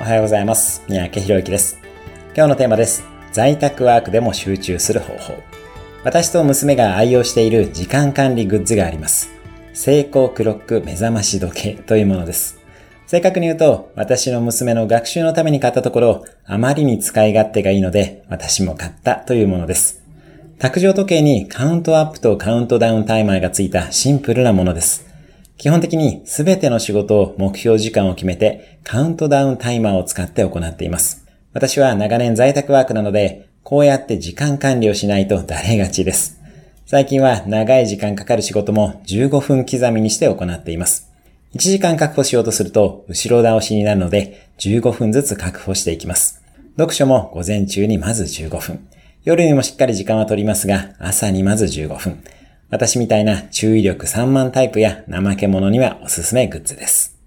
おはようございます。三宅博之です。今日のテーマです。在宅ワークでも集中する方法。私と娘が愛用している時間管理グッズがあります。成功クロック目覚まし時計というものです。正確に言うと、私の娘の学習のために買ったところ、あまりに使い勝手がいいので、私も買ったというものです。卓上時計にカウントアップとカウントダウンタイマーがついたシンプルなものです。基本的にすべての仕事を目標時間を決めてカウントダウンタイマーを使って行っています。私は長年在宅ワークなので、こうやって時間管理をしないとだれがちです。最近は長い時間かかる仕事も15分刻みにして行っています。1時間確保しようとすると後ろ倒しになるので15分ずつ確保していきます。読書も午前中にまず15分。夜にもしっかり時間は取りますが、朝にまず15分。私みたいな注意力散漫タイプや怠け者にはおすすめグッズです。